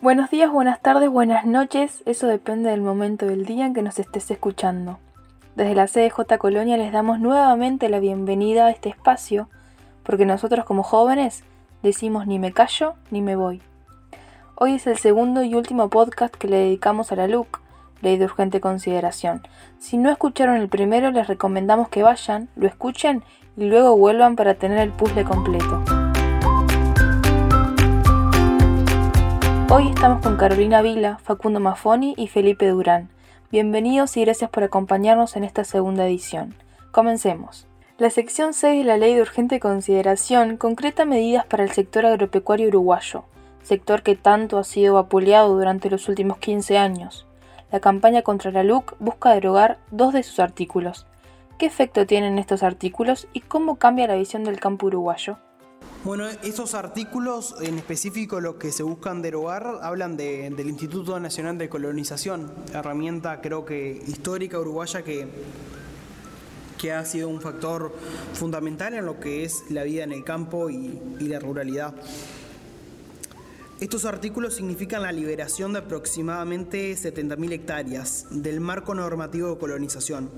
Buenos días, buenas tardes, buenas noches, eso depende del momento del día en que nos estés escuchando. Desde la CDJ Colonia les damos nuevamente la bienvenida a este espacio, porque nosotros como jóvenes decimos ni me callo ni me voy. Hoy es el segundo y último podcast que le dedicamos a la LUC, Ley de Urgente Consideración. Si no escucharon el primero, les recomendamos que vayan, lo escuchen y luego vuelvan para tener el puzzle completo. Hoy estamos con Carolina Vila, Facundo Mafoni y Felipe Durán. Bienvenidos y gracias por acompañarnos en esta segunda edición. Comencemos. La sección 6 de la Ley de Urgente Consideración concreta medidas para el sector agropecuario uruguayo, sector que tanto ha sido vapuleado durante los últimos 15 años. La campaña contra la LUC busca derogar dos de sus artículos. ¿Qué efecto tienen estos artículos y cómo cambia la visión del campo uruguayo? Bueno, estos artículos, en específico lo que se buscan derogar, hablan del Instituto Nacional de Colonización, herramienta creo que histórica uruguaya que, que ha sido un factor fundamental en lo que es la vida en el campo y, y la ruralidad. Estos artículos significan la liberación de aproximadamente 70.000 hectáreas del marco normativo de colonización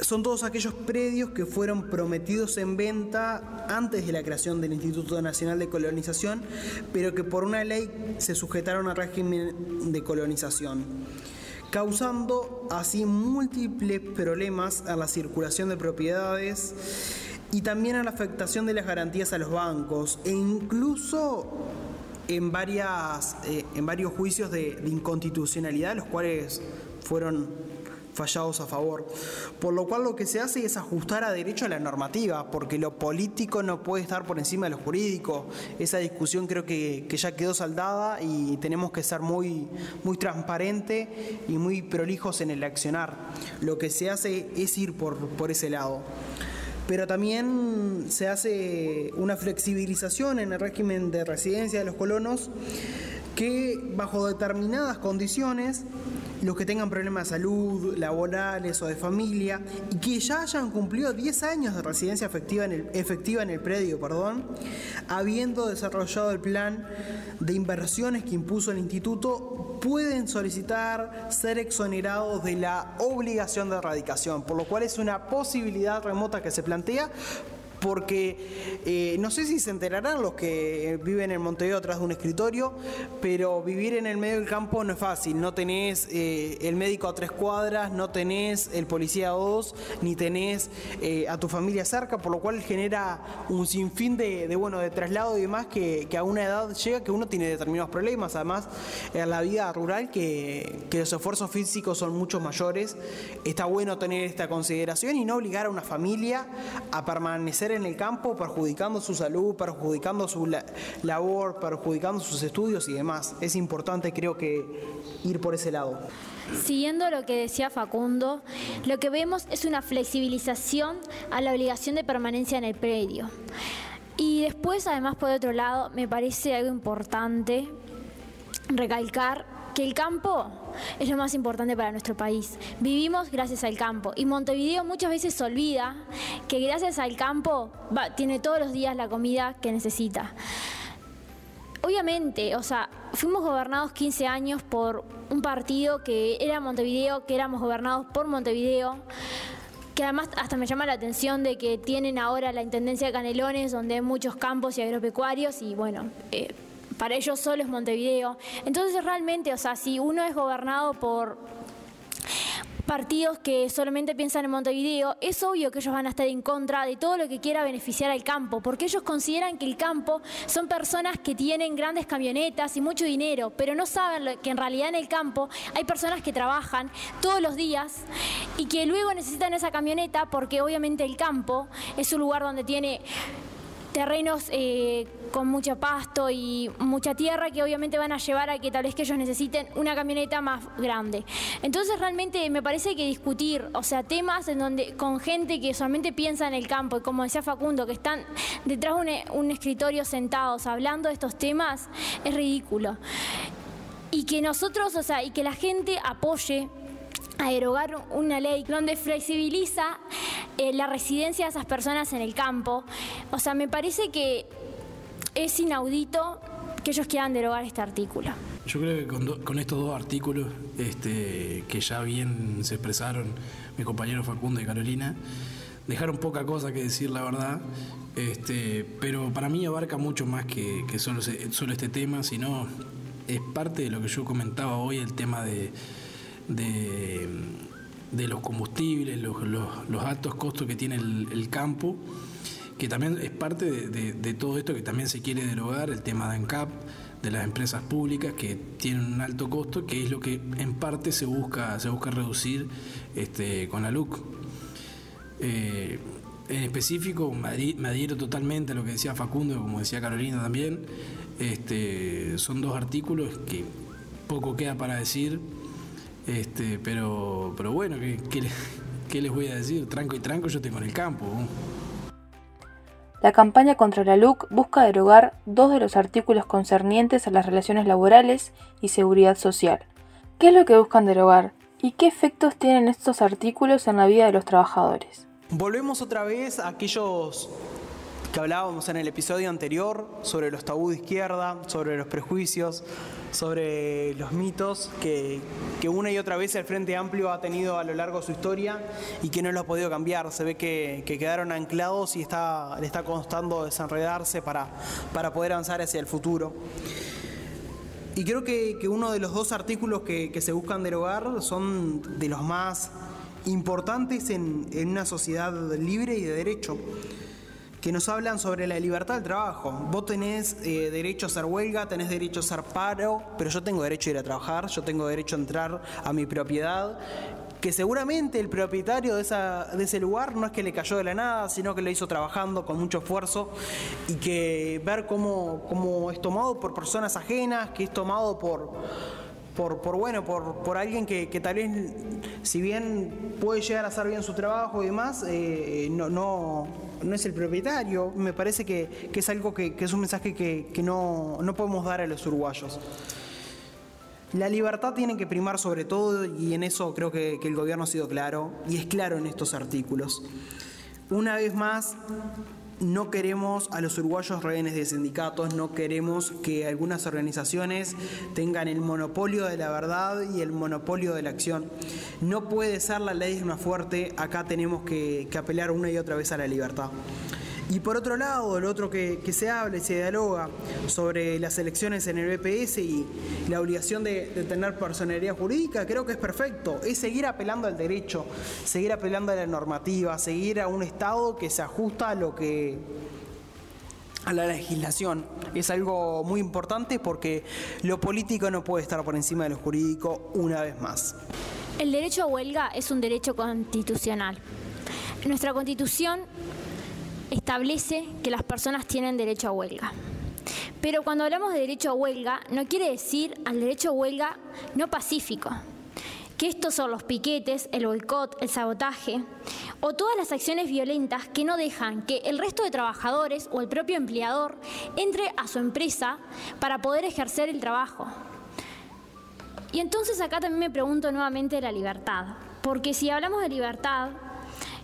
son todos aquellos predios que fueron prometidos en venta antes de la creación del Instituto Nacional de Colonización, pero que por una ley se sujetaron al régimen de colonización, causando así múltiples problemas a la circulación de propiedades y también a la afectación de las garantías a los bancos e incluso en, varias, eh, en varios juicios de, de inconstitucionalidad, los cuales fueron fallados a favor. Por lo cual lo que se hace es ajustar a derecho a la normativa, porque lo político no puede estar por encima de lo jurídico. Esa discusión creo que, ya quedó saldada y tenemos que ser muy, muy transparente y muy prolijos en el accionar. Lo que se hace es ir por, por ese lado. Pero también se hace una flexibilización en el régimen de residencia de los colonos que bajo determinadas condiciones los que tengan problemas de salud, laborales o de familia y que ya hayan cumplido 10 años de residencia efectiva en el, efectiva en el predio, perdón, habiendo desarrollado el plan de inversiones que impuso el instituto, pueden solicitar ser exonerados de la obligación de erradicación, por lo cual es una posibilidad remota que se plantea porque eh, no sé si se enterarán los que viven en Montevideo atrás de un escritorio, pero vivir en el medio del campo no es fácil. No tenés eh, el médico a tres cuadras, no tenés el policía a dos, ni tenés eh, a tu familia cerca, por lo cual genera un sinfín de, bueno, de traslado y demás que, a una edad llega que uno tiene determinados problemas. Además, en la vida rural que, que los esfuerzos físicos son mucho mayores, está bueno tener esta consideración y no obligar a una familia a permanecer en el campo perjudicando su salud, perjudicando su labor, perjudicando sus estudios y demás. Es importante creo que ir por ese lado. Siguiendo lo que decía Facundo, lo que vemos es una flexibilización a la obligación de permanencia en el predio. Y después, además, por otro lado, me parece algo importante recalcar que el campo es lo más importante para nuestro país. Vivimos gracias al campo y Montevideo muchas veces se olvida que gracias al campo tiene todos los días la comida que necesita. Obviamente, o sea, fuimos gobernados 15 años por un partido que era Montevideo, que éramos gobernados por Montevideo que además hasta me llama la atención de que tienen ahora la Intendencia de Canelones, donde hay muchos campos y agropecuarios, y bueno, eh, para ellos solo es Montevideo. Entonces realmente, o sea, si uno es gobernado por partidos que solamente piensan en Montevideo, es obvio que ellos van a estar en contra de todo lo que quiera beneficiar al campo, porque ellos consideran que el campo son personas que tienen grandes camionetas y mucho dinero, pero no saben que en realidad en el campo hay personas que trabajan todos los días y que luego necesitan esa camioneta porque obviamente el campo es un lugar donde tiene terrenos eh, con mucho pasto y mucha tierra que obviamente van a llevar a que tal vez que ellos necesiten una camioneta más grande. Entonces realmente me parece que discutir, o sea, temas en donde con gente que solamente piensa en el campo y como decía Facundo, que están detrás de un, escritorio sentados hablando de estos temas, es ridículo. Y que nosotros, o sea, y que la gente apoye a derogar una ley donde flexibiliza eh, la residencia de esas personas en el campo. O sea, me parece que es inaudito que ellos quieran derogar este artículo. Yo creo que con, estos dos artículos, este, que ya bien se expresaron mis compañeros Facundo y Carolina, dejaron poca cosa que decir, la verdad. Este, pero para mí abarca mucho más que, solo, solo este tema, sino es parte de lo que yo comentaba hoy, el tema de, de, los combustibles, los, altos costos que tiene el, campo, que también es parte de, todo esto que también se quiere derogar, el tema de ANCAP, de las empresas públicas que tienen un alto costo, que es lo que en parte se busca, se busca reducir este, con la LUC. Eh, en específico, me adhiero totalmente a lo que decía Facundo, como decía Carolina también. Este, son dos artículos que poco queda para decir, este, pero, pero bueno, ¿qué, les voy a decir? Tranco y tranco yo tengo en el campo. La campaña contra la LUC busca derogar dos de los artículos concernientes a las relaciones laborales y seguridad social. ¿Qué es lo que buscan derogar? ¿Y qué efectos tienen estos artículos en la vida de los trabajadores? Volvemos otra vez a aquellos que hablábamos en el episodio anterior sobre los tabú de izquierda, sobre los prejuicios, sobre los mitos que, una y otra vez el Frente Amplio ha tenido a lo largo de su historia y que no lo ha podido cambiar. Se ve que, quedaron anclados y está, le está costando desenredarse para, para poder avanzar hacia el futuro. Y creo que, uno de los dos artículos que, se buscan derogar son de los más importantes en, en una sociedad libre y de derecho que nos hablan sobre la libertad del trabajo. Vos tenés eh, derecho a hacer huelga, tenés derecho a hacer paro, pero yo tengo derecho a ir a trabajar, yo tengo derecho a entrar a mi propiedad que seguramente el propietario de, esa, de, ese lugar no es que le cayó de la nada, sino que lo hizo trabajando con mucho esfuerzo y que ver cómo, cómo es tomado por personas ajenas, que es tomado por por, bueno, por, por alguien que, que, tal vez, si bien puede llegar a hacer bien su trabajo y demás, eh, no, no, no, es el propietario. Me parece que, que es algo que, es un mensaje que, no, no podemos dar a los uruguayos. La libertad tiene que primar sobre todo y en eso creo que el gobierno ha sido claro y es claro en estos artículos. Una vez más, no queremos a los uruguayos rehenes de sindicatos, no queremos que algunas organizaciones tengan el monopolio de la verdad y el monopolio de la acción. No puede ser la ley más fuerte, acá tenemos que, que apelar una y otra vez a la libertad. Y por otro lado, lo otro que, se habla y se dialoga sobre las elecciones en el BPS y la obligación de, tener personalidad jurídica, creo que es perfecto. Es seguir apelando al derecho, seguir apelando a la normativa, seguir a un Estado que se ajusta a lo que a la legislación. Es algo muy importante porque lo político no puede estar por encima de lo jurídico una vez más. El derecho a huelga es un derecho constitucional. Nuestra constitución establece que las personas tienen derecho a huelga. Pero cuando hablamos de derecho a huelga, no quiere decir al derecho a huelga no pacífico, que estos son los piquetes, el boicot, el sabotaje o todas las acciones violentas que no dejan que el resto de trabajadores o el propio empleador entre a su empresa para poder ejercer el trabajo. Y entonces acá también me pregunto nuevamente de la libertad, porque si hablamos de libertad,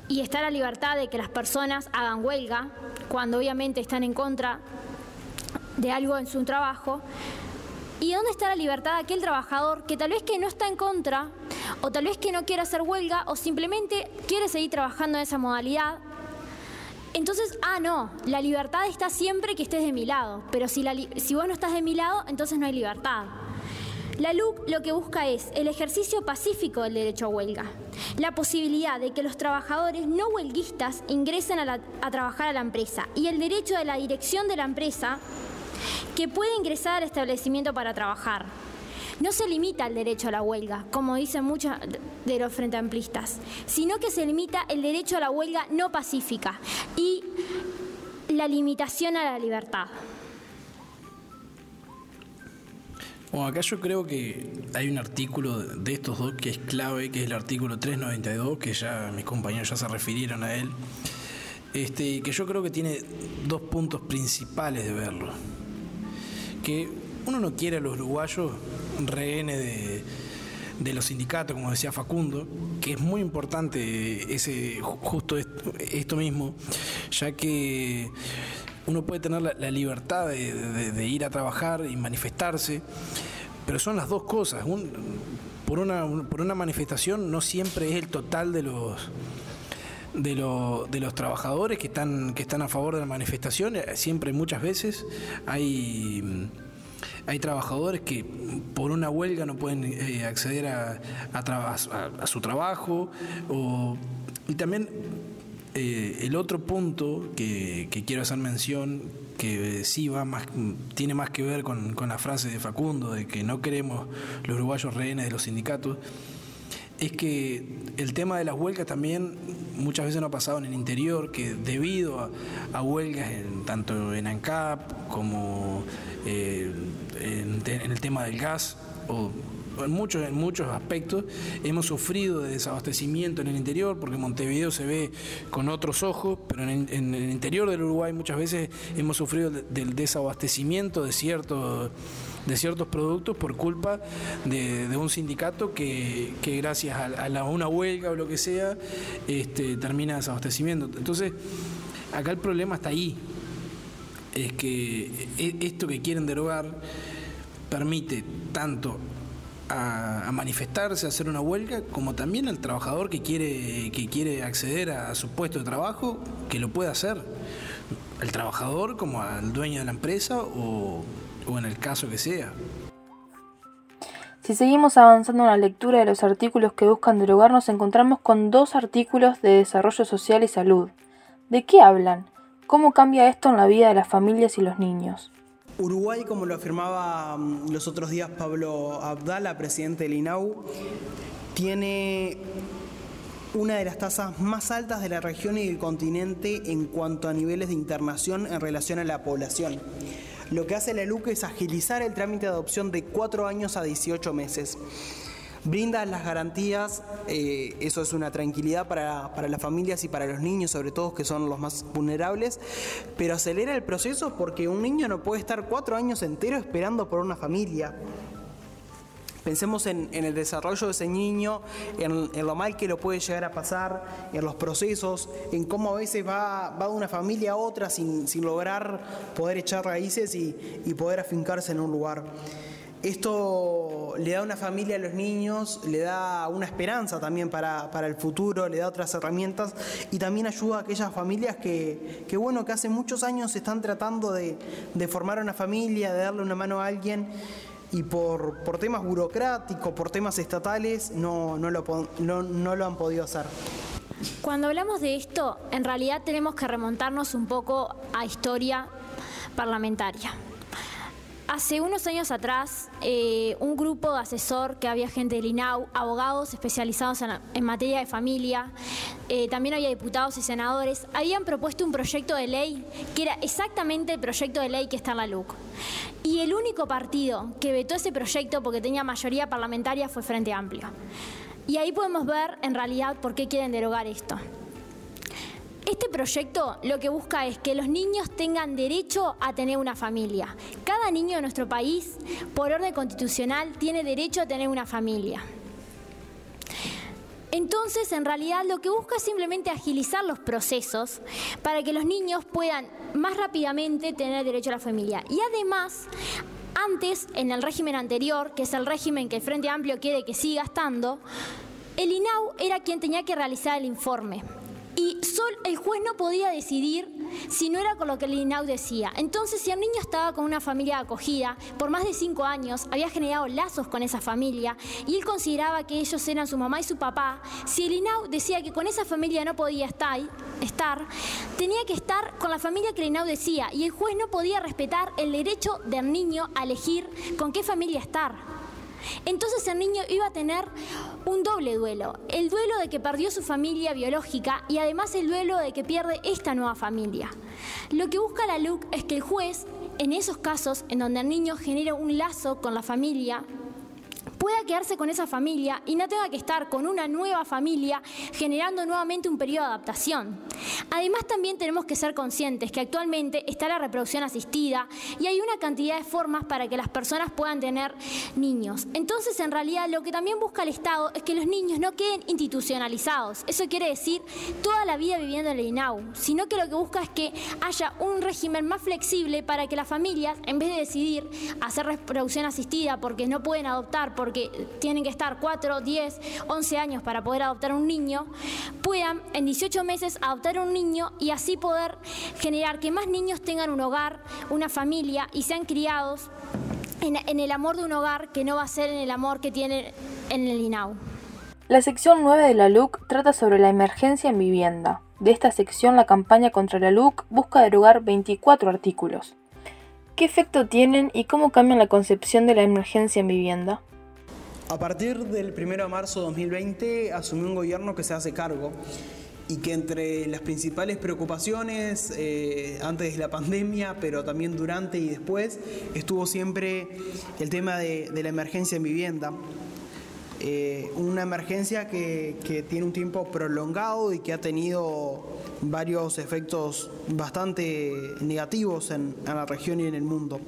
y está la libertad de que las personas hagan huelga cuando obviamente están en contra de algo en su trabajo. ¿Y dónde está la libertad de aquel trabajador que tal vez que no está en contra o tal vez que no quiere hacer huelga o simplemente quiere seguir trabajando en esa modalidad? Entonces, ah, no, la libertad está siempre que estés de mi lado, pero si, si vos no estás de mi lado, entonces no hay libertad. La LUC lo que busca es el ejercicio pacífico del derecho a huelga, la posibilidad de que los trabajadores no huelguistas ingresen a, trabajar a la empresa y el derecho de la dirección de la empresa que puede ingresar al establecimiento para trabajar. No se limita el derecho a la huelga, como dicen muchos de los frente amplistas, sino que se limita el derecho a la huelga no pacífica y la limitación a la libertad. Bueno, acá yo creo que hay un artículo de estos dos que es clave, que es el artículo 392, que ya mis compañeros ya se refirieron a él, este, que yo creo que tiene dos puntos principales de verlo. Que uno no quiere a los uruguayos rehenes de, de los sindicatos, como decía Facundo, que es muy importante ese justo esto mismo, ya que uno puede tener la, libertad de, ir a trabajar y manifestarse, pero son las dos cosas. por, una, manifestación no siempre es el total de los trabajadores que están, a favor de la manifestación. Siempre, muchas veces, hay, trabajadores que por una huelga no pueden eh, acceder a, su trabajo. Y también eh, el otro punto que, quiero hacer mención, que sí va más, tiene más que ver con, con la frase de Facundo, de que no queremos los uruguayos rehenes de los sindicatos, es que el tema de las huelgas también muchas veces no ha pasado en el interior, que debido a, huelgas tanto en ANCAP como eh, en, el tema del gas, o en muchos, en muchos aspectos, hemos sufrido de desabastecimiento en el interior, porque Montevideo se ve con otros ojos, pero en, el interior del Uruguay muchas veces hemos sufrido del desabastecimiento de ciertos de ciertos productos por culpa de, un sindicato que, gracias a, una huelga o lo que sea este, termina desabastecimiento. Entonces, acá el problema está ahí. Es que e, esto que quieren derogar permite tanto a, manifestarse, a hacer una huelga, como también al trabajador que quiere, que quiere acceder a su puesto de trabajo, que lo pueda hacer. El trabajador como al dueño de la empresa o, o en el caso que sea. Si seguimos avanzando en la lectura de los artículos que buscan derogar, nos encontramos con dos artículos de desarrollo social y salud. ¿De qué hablan? ¿Cómo cambia esto en la vida de las familias y los niños? Uruguay, como lo afirmaba mm, los otros días Pablo Abdala, presidente del INAU, tiene una de las tasas más altas de la región y del continente en cuanto a niveles de internación en relación a la población. Lo que hace la LUC es agilizar el trámite de adopción de 4 años a 18 meses. Brinda las garantías, eh, eso es una tranquilidad para, las familias y para los niños, sobre todo que son los más vulnerables, pero acelera el proceso porque un niño no puede estar cuatro años enteros esperando por una familia. Pensemos en, el desarrollo de ese niño, en, lo mal que lo puede llegar a pasar, en los procesos, en cómo a veces va, va de una familia a otra sin, lograr poder echar raíces y, poder afincarse en un lugar. Esto le da una familia a los niños, le da una esperanza también para, el futuro, le da otras herramientas y también ayuda a aquellas familias que, bueno, que hace muchos años están tratando de, de formar una familia, de darle una mano a alguien y por, por temas burocráticos, por temas estatales, no, no, lo, no, no lo han podido hacer. Cuando hablamos de esto, en realidad tenemos que remontarnos un poco a historia parlamentaria. Hace unos años atrás, eh, un grupo de asesor que había gente del INAU, abogados especializados en, materia de familia, eh, también había diputados y senadores, habían propuesto un proyecto de ley que era exactamente el proyecto de ley que está en la LUC. Y el único partido que vetó ese proyecto porque tenía mayoría parlamentaria fue Frente Amplio. Y ahí podemos ver en realidad por qué quieren derogar esto. Este proyecto lo que busca es que los niños tengan derecho a tener una familia. Cada niño de nuestro país, por orden constitucional, tiene derecho a tener una familia. Entonces, en realidad, lo que busca es simplemente agilizar los procesos para que los niños puedan más rápidamente tener derecho a la familia. Y además, antes, en el régimen anterior, que es el régimen que el Frente Amplio quiere que siga estando, el INAU era quien tenía que realizar el informe y solo el juez no podía decidir si no era con lo que el INAU decía. Entonces, si el niño estaba con una familia acogida por más de cinco años, había generado lazos con esa familia y él consideraba que ellos eran su mamá y su papá, si el INAU decía que con esa familia no podía estar, estar tenía que estar con la familia que el INAU decía y el juez no podía respetar el derecho del niño a elegir con qué familia estar. Entonces el niño iba a tener un doble duelo, el duelo de que perdió su familia biológica y además el duelo de que pierde esta nueva familia. Lo que busca la LUC es que el juez, en esos casos en donde el niño genera un lazo con la familia, pueda quedarse con esa familia y no tenga que estar con una nueva familia generando nuevamente un periodo de adaptación. Además también tenemos que ser conscientes que actualmente está la reproducción asistida y hay una cantidad de formas para que las personas puedan tener niños. Entonces en realidad lo que también busca el Estado es que los niños no queden institucionalizados. Eso quiere decir toda la vida viviendo en el INAU, sino que lo que busca es que haya un régimen más flexible para que las familias, en vez de decidir hacer reproducción asistida porque no pueden adoptar, porque tienen que estar 4, 10, 11 años para poder adoptar un niño, puedan en 18 meses adoptar un niño y así poder generar que más niños tengan un hogar, una familia y sean criados en, en el amor de un hogar que no va a ser en el amor que tienen en el INAU. La sección 9 de la LUC trata sobre la emergencia en vivienda. De esta sección, la campaña contra la LUC busca derogar 24 artículos. ¿Qué efecto tienen y cómo cambian la concepción de la emergencia en vivienda? A partir del 1 de marzo de 2020 asumió un gobierno que se hace cargo y que entre las principales preocupaciones eh, antes de la pandemia, pero también durante y después, estuvo siempre el tema de, la emergencia en vivienda. Eh, una emergencia que, tiene un tiempo prolongado y que ha tenido varios efectos bastante negativos en la región y en el mundo.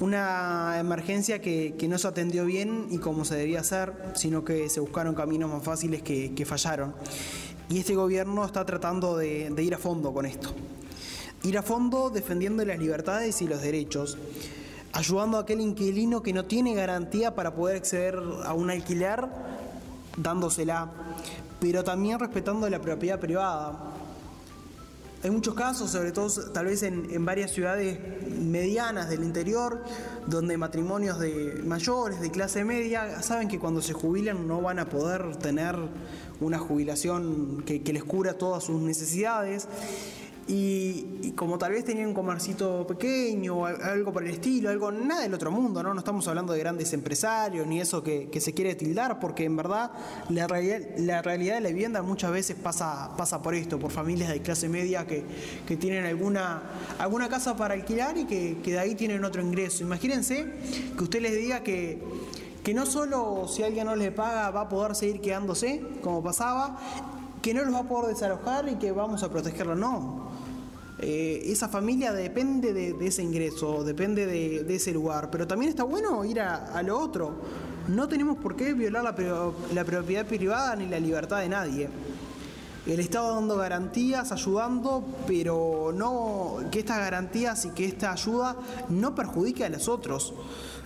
Una emergencia que, no se atendió bien y como se debía hacer, sino que se buscaron caminos más fáciles que, fallaron. Y este gobierno está tratando de ir a fondo con esto. Ir a fondo defendiendo las libertades y los derechos ayudando a aquel inquilino que no tiene garantía para poder acceder a un alquiler, dándosela, pero también respetando la propiedad privada. Hay muchos casos, sobre todo tal vez en, en, varias ciudades medianas del interior, donde matrimonios de mayores, de clase media, saben que cuando se jubilan no van a poder tener una jubilación que, que les cubra todas sus necesidades. Y, como tal vez tenían un comercito pequeño, algo por el estilo, algo nada del otro mundo, ¿no? No estamos hablando de grandes empresarios ni eso que, que se quiere tildar, porque en verdad la, realidad, la realidad de la vivienda muchas veces pasa, pasa por esto, por familias de clase media que, que tienen alguna, alguna casa para alquilar y que, que de ahí tienen otro ingreso. Imagínense que usted les diga que, que no solo si alguien no le paga va a poder seguir quedándose, como pasaba, que no los va a poder desalojar y que vamos a protegerlo, no. Eh, esa familia depende de, ese ingreso, depende de, ese lugar, pero también está bueno ir a, a lo otro. No tenemos por qué violar la, la, propiedad privada ni la libertad de nadie. El Estado dando garantías, ayudando, pero no que estas garantías y que esta ayuda no perjudique a los otros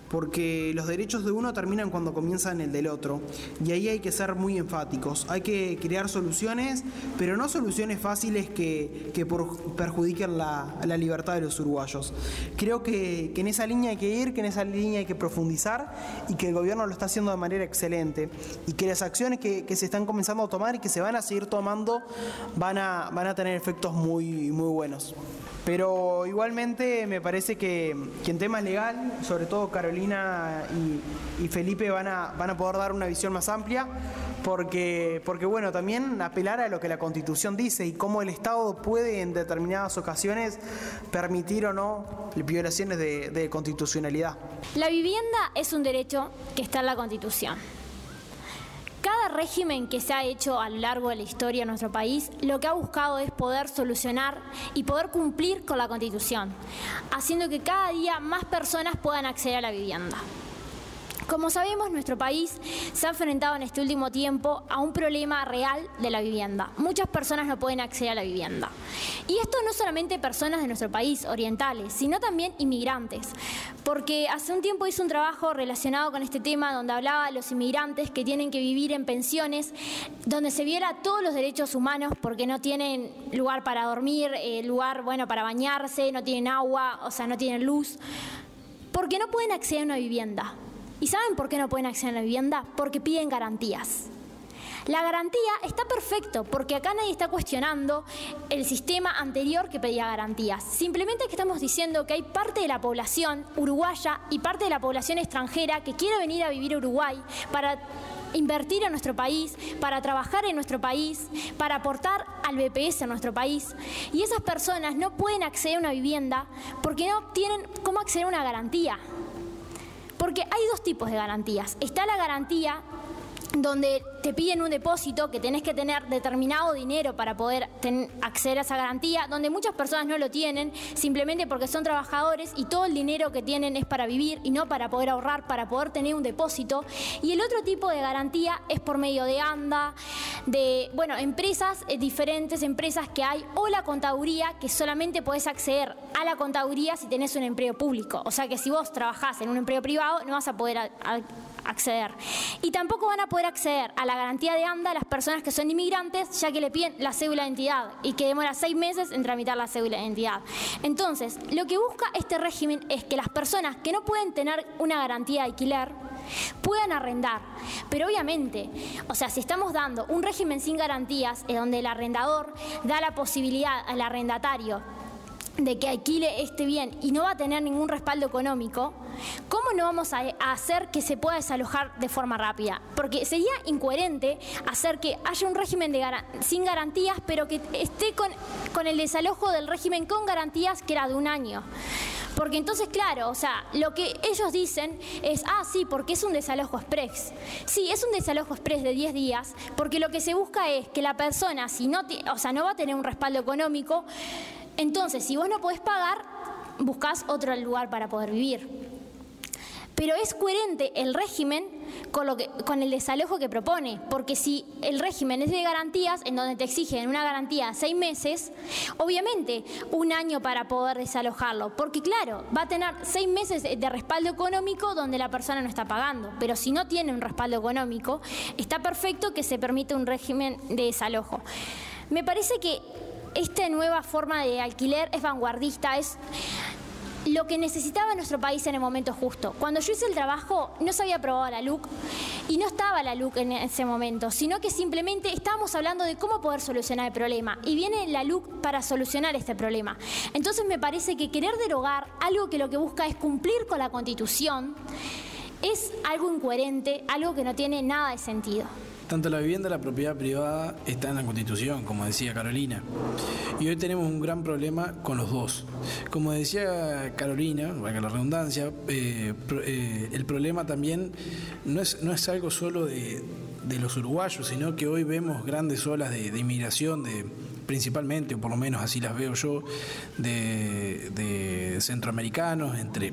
porque los derechos de uno terminan cuando comienzan el del otro. Y ahí hay que ser muy enfáticos. Hay que crear soluciones, pero no soluciones fáciles que, que perjudiquen la, la, libertad de los uruguayos. Creo que, que, en esa línea hay que ir, que en esa línea hay que profundizar y que el gobierno lo está haciendo de manera excelente. Y que las acciones que, que se están comenzando a tomar y que se van a seguir tomando van a, van a tener efectos muy, muy buenos. Pero igualmente me parece que, que en temas legal, sobre todo Carolina y, y, Felipe van a, van a poder dar una visión más amplia, porque, porque bueno, también apelar a lo que la Constitución dice y cómo el Estado puede en determinadas ocasiones permitir o no violaciones de constitucionalidad. La vivienda es un derecho que está en la Constitución. Cada régimen que se ha hecho a lo largo de la historia de nuestro país lo que ha buscado es poder solucionar y poder cumplir con la Constitución, haciendo que cada día más personas puedan acceder a la vivienda. Como sabemos, nuestro país se ha enfrentado en este último tiempo a un problema real de la vivienda. Muchas personas no pueden acceder a la vivienda. Y esto no solamente personas de nuestro país, orientales, sino también inmigrantes. Porque hace un tiempo hice un trabajo relacionado con este tema donde hablaba de los inmigrantes que tienen que vivir en pensiones, donde se viera todos los derechos humanos porque no tienen lugar para dormir, eh, lugar bueno para bañarse, no tienen agua, o sea, no tienen luz, porque no pueden acceder a una vivienda. ¿Y saben por qué no pueden acceder a la vivienda? Porque piden garantías. La garantía está perfecto porque acá nadie está cuestionando el sistema anterior que pedía garantías. Simplemente que estamos diciendo que hay parte de la población uruguaya y parte de la población extranjera que quiere venir a vivir a Uruguay para invertir en nuestro país, para trabajar en nuestro país, para aportar al BPS en nuestro país. Y esas personas no pueden acceder a una vivienda porque no tienen cómo acceder a una garantía. Porque hay dos tipos de garantías. Está la garantía donde te piden un depósito que tenés que tener determinado dinero para poder acceder a esa garantía, donde muchas personas no lo tienen simplemente porque son trabajadores y todo el dinero que tienen es para vivir y no para poder ahorrar, para poder tener un depósito. Y el otro tipo de garantía es por medio de ANDA, de, bueno, empresas, eh, diferentes empresas que hay, o la contaduría, que solamente podés acceder a la contaduría si tenés un empleo público. O sea que si vos trabajás en un empleo privado, no vas a poder acceder. Y tampoco van a poder acceder a la garantía de ANDA las personas que son inmigrantes, ya que le piden la cédula de identidad y que demora seis meses en tramitar la cédula de identidad. Entonces, lo que busca este régimen es que las personas que no pueden tener una garantía de alquiler puedan arrendar. Pero obviamente, o sea, si estamos dando un régimen sin garantías, en donde el arrendador da la posibilidad al arrendatario de que alquile este bien y no va a tener ningún respaldo económico, ¿cómo no vamos a hacer que se pueda desalojar de forma rápida? Porque sería incoherente hacer que haya un régimen sin garantías, pero que esté con, con el desalojo del régimen con garantías que era de un año. Porque entonces, claro, o sea, lo que ellos dicen es, ah, sí, porque es un desalojo express. Sí, es un desalojo express de 10 días, porque lo que se busca es que la persona, si no, o sea, no va a tener un respaldo económico, entonces, si vos no podés pagar, buscas otro lugar para poder vivir. Pero es coherente el régimen con, lo que, con el desalojo que propone, porque si el régimen es de garantías, en donde te exigen una garantía de seis meses, obviamente un año para poder desalojarlo, porque claro, va a tener seis meses de respaldo económico donde la persona no está pagando, pero si no tiene un respaldo económico, está perfecto que se permite un régimen de desalojo. Me parece que esta nueva forma de alquiler es vanguardista, es lo que necesitaba nuestro país en el momento justo. Cuando yo hice el trabajo no se había aprobado la LUC y no estaba la LUC en ese momento, sino que simplemente estábamos hablando de cómo poder solucionar el problema y viene la LUC para solucionar este problema. Entonces me parece que querer derogar algo que lo que busca es cumplir con la Constitución es algo incoherente, algo que no tiene nada de sentido. Tanto la vivienda como la propiedad privada está en la Constitución, como decía Carolina. Y hoy tenemos un gran problema con los dos. Como decía Carolina, valga la redundancia, eh, eh, el problema también no es, no es algo solo de, los uruguayos, sino que hoy vemos grandes olas de, inmigración, de, principalmente, o por lo menos así las veo yo, de centroamericanos, entre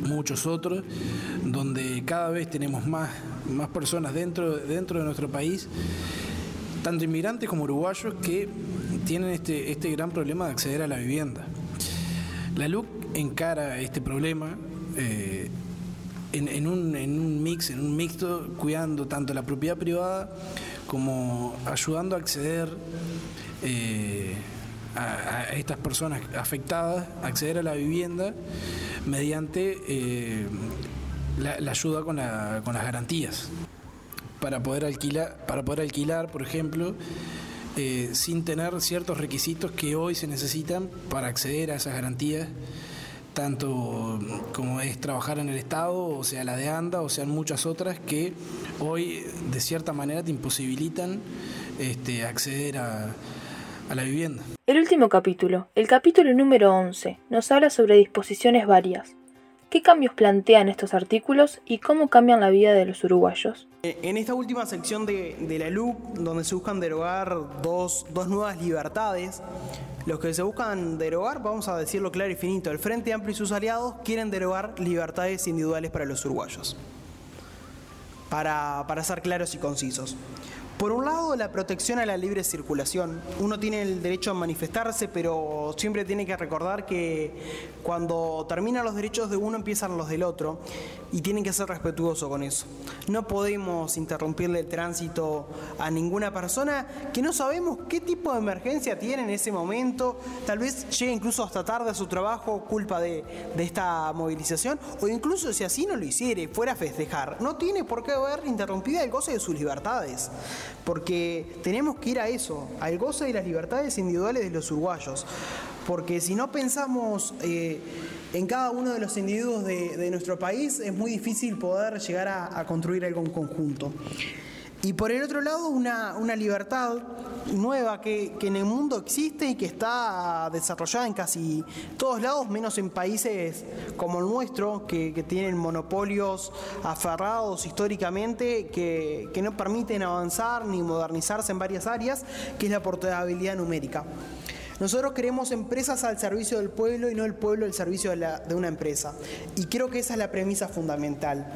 muchos otros, donde cada vez tenemos más, más personas dentro, dentro de nuestro país, tanto inmigrantes como uruguayos, que tienen este, este gran problema de acceder a la vivienda. La LUC encara este problema eh, en, un, en, un, mix, en un mixto, cuidando tanto la propiedad privada como ayudando a acceder eh, a, estas personas afectadas, acceder a la vivienda mediante eh, la, ayuda con, las garantías. Para poder alquilar, para poder alquilar por ejemplo, eh, sin tener ciertos requisitos que hoy se necesitan para acceder a esas garantías, tanto como es trabajar en el Estado, o sea la de ANDA, o sean muchas otras que hoy de cierta manera te imposibilitan este, acceder a, a la vivienda. El último capítulo, el capítulo número 11, nos habla sobre disposiciones varias. ¿Qué cambios plantean estos artículos y cómo cambian la vida de los uruguayos? Eh, en esta última sección de, la LUC, donde se buscan derogar dos, dos nuevas libertades, los que se buscan derogar, vamos a decirlo claro y finito, el Frente Amplio y sus aliados quieren derogar libertades individuales para los uruguayos. Para, para ser claros y concisos. Por un lado, la protección a la libre circulación. Uno tiene el derecho a manifestarse, pero siempre tiene que recordar que cuando terminan los derechos de uno empiezan los del otro y tienen que ser respetuosos con eso. No podemos interrumpirle el tránsito a ninguna persona que no sabemos qué tipo de emergencia tiene en ese momento. Tal vez llegue incluso hasta tarde a su trabajo culpa de, de esta movilización o incluso si así no lo hiciere, fuera a festejar. No tiene por qué haber interrumpido el goce de sus libertades porque tenemos que ir a eso, al goce de las libertades individuales de los uruguayos, porque si no pensamos eh, en cada uno de los individuos de, nuestro país, es muy difícil poder llegar a, construir algo en conjunto. Y por el otro lado, una, una libertad nueva que, que, en el mundo existe y que está desarrollada en casi todos lados, menos en países como el nuestro, que, que tienen monopolios aferrados históricamente, que, que no permiten avanzar ni modernizarse en varias áreas, que es la portabilidad numérica. Nosotros queremos empresas al servicio del pueblo y no el pueblo al servicio de, la, de una empresa. Y creo que esa es la premisa fundamental.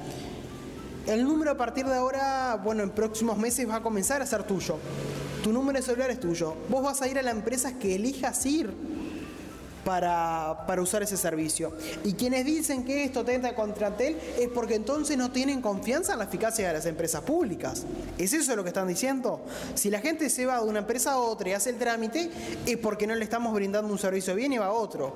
El número a partir de ahora, bueno, en próximos meses va a comenzar a ser tuyo. Tu número de celular es tuyo. Vos vas a ir a la empresa que elijas ir para, para, usar ese servicio. Y quienes dicen que esto tenta contra Tel es porque entonces no tienen confianza en la eficacia de las empresas públicas. ¿Es eso lo que están diciendo? Si la gente se va de una empresa a otra y hace el trámite, es porque no le estamos brindando un servicio bien y va a otro.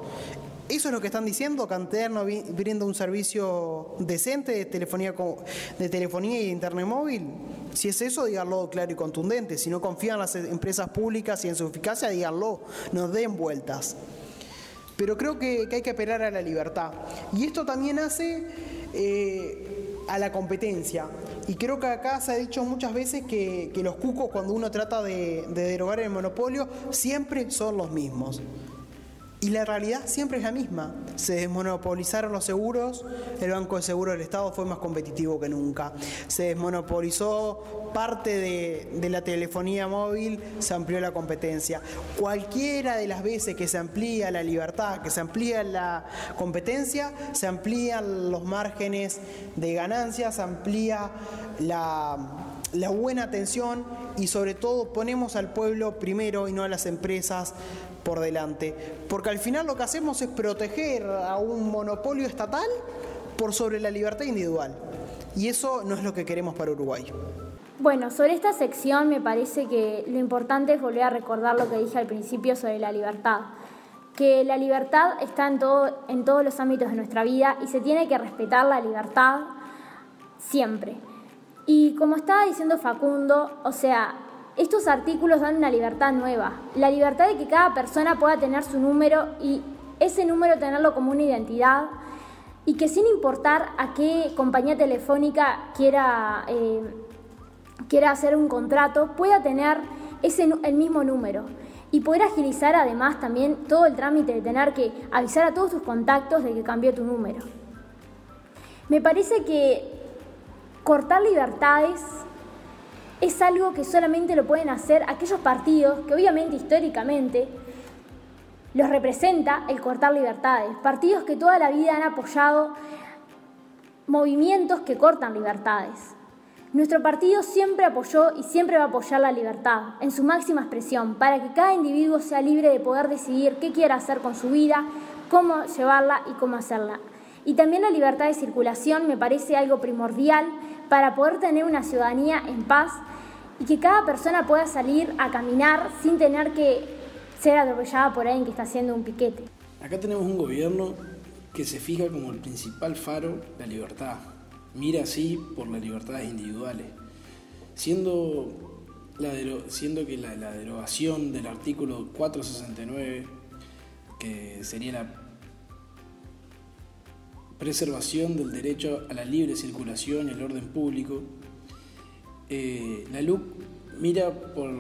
¿Eso es lo que están diciendo? ¿Que no brinda un servicio decente de telefonía, y de internet móvil? Si es eso, díganlo claro y contundente. Si no confían en las empresas públicas y en su eficacia, díganlo. No den vueltas. Pero creo que, hay que apelar a la libertad. Y esto también hace eh, a la competencia. Y creo que acá se ha dicho muchas veces que, que los cucos, cuando uno trata de, de derogar el monopolio, siempre son los mismos. Y la realidad siempre es la misma. Se desmonopolizaron los seguros, el Banco de Seguros del Estado fue más competitivo que nunca. Se desmonopolizó parte de, la telefonía móvil, se amplió la competencia. Cualquiera de las veces que se amplía la libertad, que se amplía la competencia, se amplían los márgenes de ganancias, se amplía la buena atención y sobre todo ponemos al pueblo primero y no a las empresas por delante. Porque al final lo que hacemos es proteger a un monopolio estatal por sobre la libertad individual. Y eso no es lo que queremos para Uruguay. Bueno, sobre esta sección me parece que lo importante es volver a recordar lo que dije al principio sobre la libertad. Que la libertad está en, todo, en todos los ámbitos de nuestra vida y se tiene que respetar la libertad siempre. Y como estaba diciendo Facundo, o sea, estos artículos dan una libertad nueva, la libertad de que cada persona pueda tener su número y ese número tenerlo como una identidad y que sin importar a qué compañía telefónica quiera, eh, quiera hacer un contrato, pueda tener ese, el mismo número y poder agilizar además también todo el trámite de tener que avisar a todos tus contactos de que cambió tu número. Me parece que cortar libertades es algo que solamente lo pueden hacer aquellos partidos que obviamente históricamente los representa el cortar libertades, partidos que toda la vida han apoyado movimientos que cortan libertades. Nuestro partido siempre apoyó y siempre va a apoyar la libertad en su máxima expresión para que cada individuo sea libre de poder decidir qué quiere hacer con su vida, cómo llevarla y cómo hacerla. Y también la libertad de circulación me parece algo primordial para poder tener una ciudadanía en paz y que cada persona pueda salir a caminar sin tener que ser atropellada por alguien que está haciendo un piquete. Acá tenemos un gobierno que se fija como el principal faro la libertad, mira así por las libertades individuales, siendo, la siendo que la, la derogación del artículo 469, que sería la preservación del derecho a la libre circulación y el orden público, eh, la LUC mira por,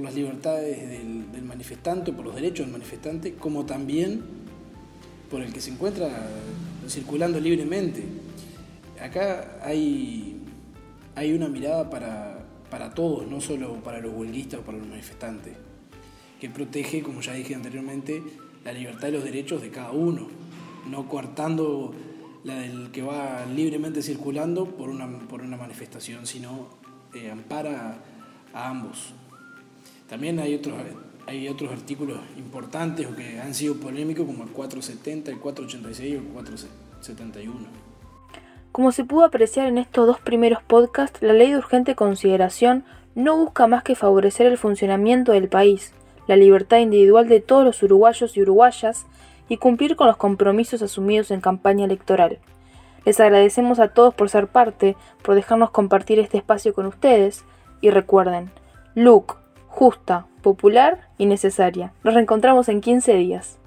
las libertades del, manifestante, por los derechos del manifestante, como también por el que se encuentra circulando libremente. Acá hay, hay una mirada para, para todos, no solo para los huelguistas o para los manifestantes, que protege, como ya dije anteriormente, la libertad y los derechos de cada uno, no coartando la del que va libremente circulando por una, por una manifestación, sino eh, ampara a ambos. También hay otros, hay otros artículos importantes o que han sido polémicos como el 470, el 486 y el 471. Como se pudo apreciar en estos dos primeros podcasts, la ley de urgente consideración no busca más que favorecer el funcionamiento del país, la libertad individual de todos los uruguayos y uruguayas y cumplir con los compromisos asumidos en campaña electoral. Les agradecemos a todos por ser parte, por dejarnos compartir este espacio con ustedes y recuerden, look, justa, popular y necesaria. Nos reencontramos en 15 días.